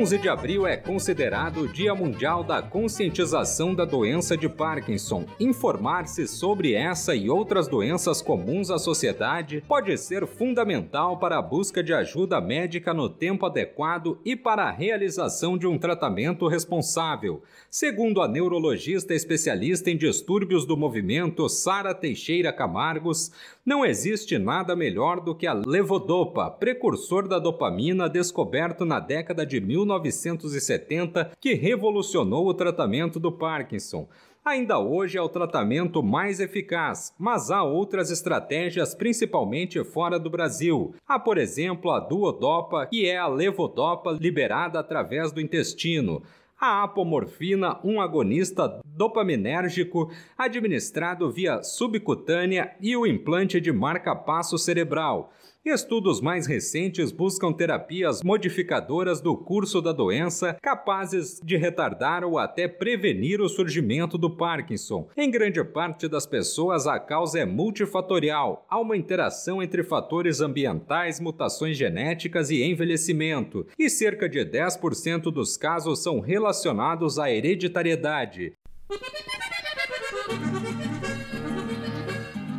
11 de abril é considerado o Dia Mundial da Conscientização da Doença de Parkinson. Informar-se sobre essa e outras doenças comuns à sociedade pode ser fundamental para a busca de ajuda médica no tempo adequado e para a realização de um tratamento responsável. Segundo a neurologista especialista em distúrbios do movimento Sara Teixeira Camargos, não existe nada melhor do que a levodopa, precursor da dopamina descoberto na década de 1970, que revolucionou o tratamento do Parkinson. Ainda hoje é o tratamento mais eficaz, mas há outras estratégias, principalmente fora do Brasil. Há, por exemplo, a duodopa, que é a levodopa liberada através do intestino a apomorfina, um agonista dopaminérgico administrado via subcutânea e o implante de marca-passo cerebral. Estudos mais recentes buscam terapias modificadoras do curso da doença capazes de retardar ou até prevenir o surgimento do Parkinson. Em grande parte das pessoas, a causa é multifatorial. Há uma interação entre fatores ambientais, mutações genéticas e envelhecimento, e cerca de 10% dos casos são relacionados à hereditariedade.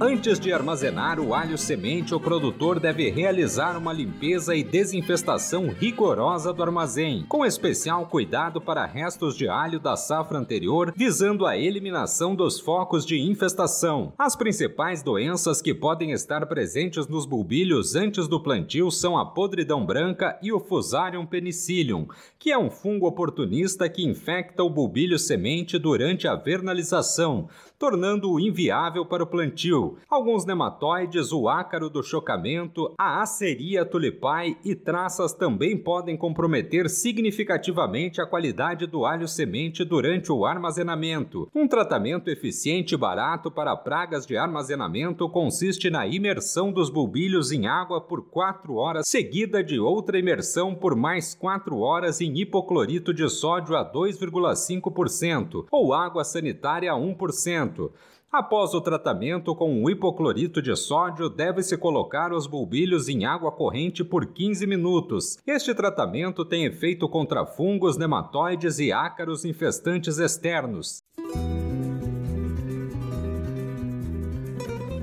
Antes de armazenar o alho semente, o produtor deve realizar uma limpeza e desinfestação rigorosa do armazém, com especial cuidado para restos de alho da safra anterior, visando a eliminação dos focos de infestação. As principais doenças que podem estar presentes nos bulbilhos antes do plantio são a podridão branca e o Fusarium penicillium, que é um fungo oportunista que infecta o bulbilho semente durante a vernalização, tornando-o inviável para o plantio alguns nematóides, o ácaro do chocamento, a aceria tulipai e traças também podem comprometer significativamente a qualidade do alho semente durante o armazenamento. Um tratamento eficiente e barato para pragas de armazenamento consiste na imersão dos bulbilhos em água por 4 horas, seguida de outra imersão por mais 4 horas em hipoclorito de sódio a 2,5% ou água sanitária a 1%. Após o tratamento com hipoclorito de sódio, deve-se colocar os bulbilhos em água corrente por 15 minutos. Este tratamento tem efeito contra fungos, nematóides e ácaros infestantes externos.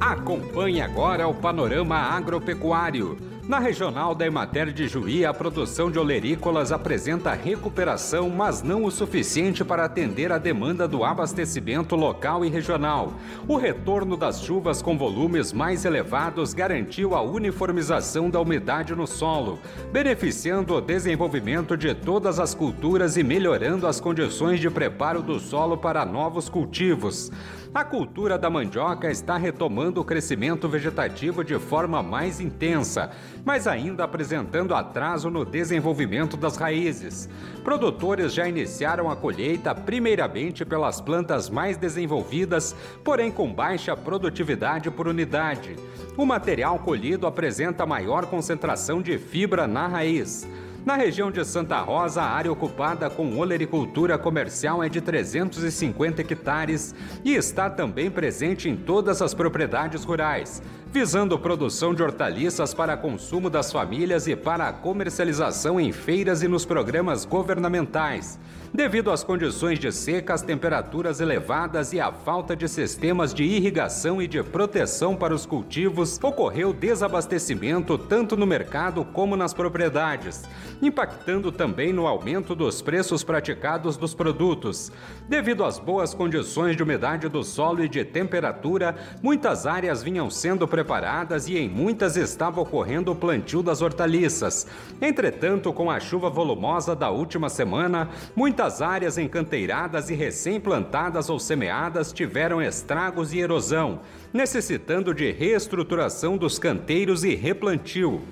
Acompanhe agora o panorama agropecuário. Na regional da Emater de Juí, a produção de olerícolas apresenta recuperação, mas não o suficiente para atender a demanda do abastecimento local e regional. O retorno das chuvas com volumes mais elevados garantiu a uniformização da umidade no solo, beneficiando o desenvolvimento de todas as culturas e melhorando as condições de preparo do solo para novos cultivos. A cultura da mandioca está retomando o crescimento vegetativo de forma mais intensa, mas ainda apresentando atraso no desenvolvimento das raízes. Produtores já iniciaram a colheita primeiramente pelas plantas mais desenvolvidas, porém com baixa produtividade por unidade. O material colhido apresenta maior concentração de fibra na raiz. Na região de Santa Rosa, a área ocupada com olericultura comercial é de 350 hectares e está também presente em todas as propriedades rurais, visando produção de hortaliças para consumo das famílias e para a comercialização em feiras e nos programas governamentais. Devido às condições de seca, as temperaturas elevadas e a falta de sistemas de irrigação e de proteção para os cultivos, ocorreu desabastecimento tanto no mercado como nas propriedades, impactando também no aumento dos preços praticados dos produtos. Devido às boas condições de umidade do solo e de temperatura, muitas áreas vinham sendo preparadas e em muitas estava ocorrendo o plantio das hortaliças. Entretanto, com a chuva volumosa da última semana, muitas áreas encanteiradas e recém-plantadas ou semeadas tiveram estragos e erosão, necessitando de reestruturação dos canteiros e replantio.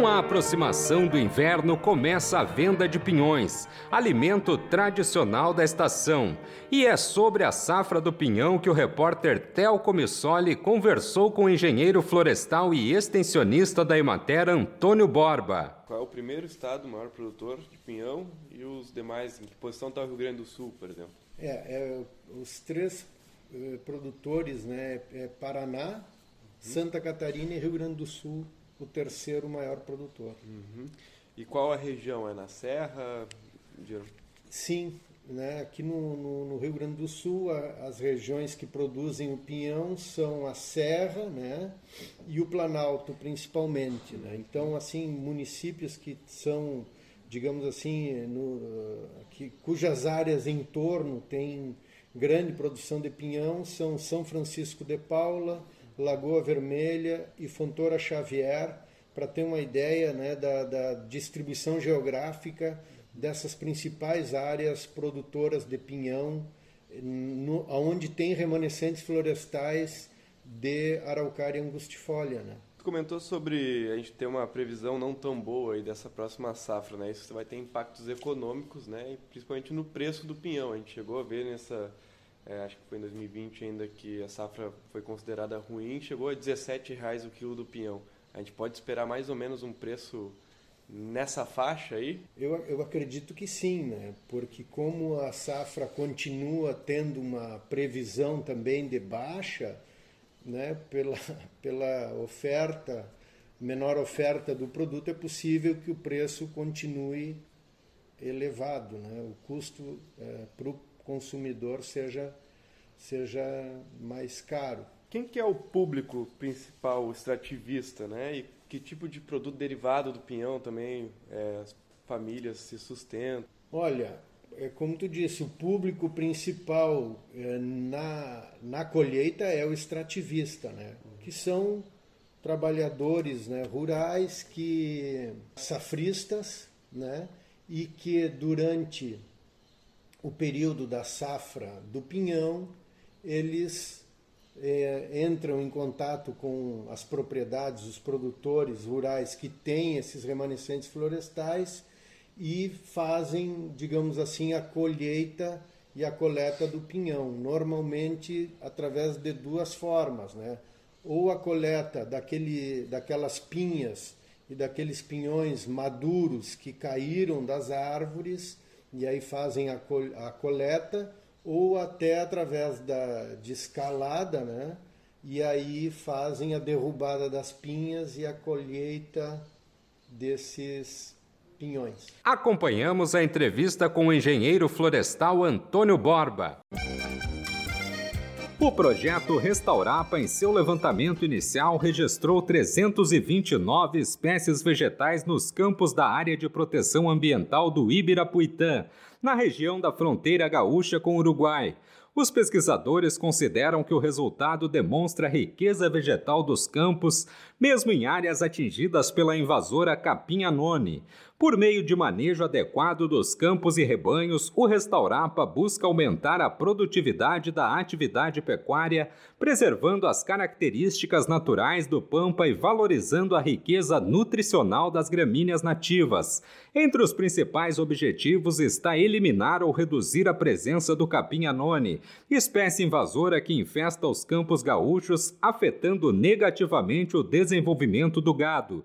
Com a aproximação do inverno, começa a venda de pinhões, alimento tradicional da estação. E é sobre a safra do pinhão que o repórter Tel Comissoli conversou com o engenheiro florestal e extensionista da Emater, Antônio Borba. Qual é o primeiro estado maior produtor de pinhão e os demais? Em que posição está o Rio Grande do Sul, por exemplo? É, é os três eh, produtores, né? É Paraná, uhum. Santa Catarina e Rio Grande do Sul o terceiro maior produtor. Uhum. E qual a região? É na Serra? Sim, né? aqui no, no, no, Rio Grande do Sul, a, as regiões que produzem o pinhão são a Serra né? e o Planalto, principalmente. Né? Então, assim, municípios que são, digamos assim, no, que, cujas áreas em torno têm grande produção de pinhão são São Francisco de Paula, Lagoa Vermelha e Fontoura Xavier, para ter uma ideia né, da, da, distribuição geográfica dessas principais áreas produtoras de pinhão, no, onde tem remanescentes florestais de araucária angustifolia. Né? Tu comentou sobre a gente ter uma previsão não tão boa aí dessa próxima safra, né? Isso vai ter impactos econômicos, né? E principalmente no preço do pinhão. A gente chegou a ver nessa é, acho que foi em 2020 ainda que a safra foi considerada ruim, chegou a R$ 17,00 o quilo do pinhão. A gente pode esperar mais ou menos um preço nessa faixa aí? Eu, eu acredito que sim, né? porque como a safra continua tendo uma previsão também de baixa, né? pela, pela oferta, menor oferta do produto, é possível que o preço continue elevado, né? o custo é, para o consumidor seja, seja mais caro. Quem que é o público principal extrativista, né? E que tipo de produto derivado do pinhão também é, as famílias se sustentam? Olha, é como tu disse, o público principal é, na, na colheita é o extrativista, né? Que são trabalhadores né, rurais que safristas, né? E que durante o período da safra do pinhão, eles é, entram em contato com as propriedades, os produtores rurais que têm esses remanescentes florestais e fazem, digamos assim, a colheita e a coleta do pinhão, normalmente através de duas formas, né? Ou a coleta daquele, daquelas pinhas e daqueles pinhões maduros que caíram das árvores e aí fazem a, col a coleta ou até através da, de escalada, né? E aí fazem a derrubada das pinhas e a colheita desses pinhões. Acompanhamos a entrevista com o engenheiro florestal Antônio Borba. O projeto Restaurapa, em seu levantamento inicial, registrou 329 espécies vegetais nos campos da área de proteção ambiental do Ibirapuitã, na região da fronteira gaúcha com o Uruguai. Os pesquisadores consideram que o resultado demonstra a riqueza vegetal dos campos, mesmo em áreas atingidas pela invasora capinha noni. Por meio de manejo adequado dos campos e rebanhos, o Restaurapa busca aumentar a produtividade da atividade pecuária, preservando as características naturais do pampa e valorizando a riqueza nutricional das gramíneas nativas. Entre os principais objetivos está eliminar ou reduzir a presença do capim anone, espécie invasora que infesta os campos gaúchos, afetando negativamente o desenvolvimento do gado.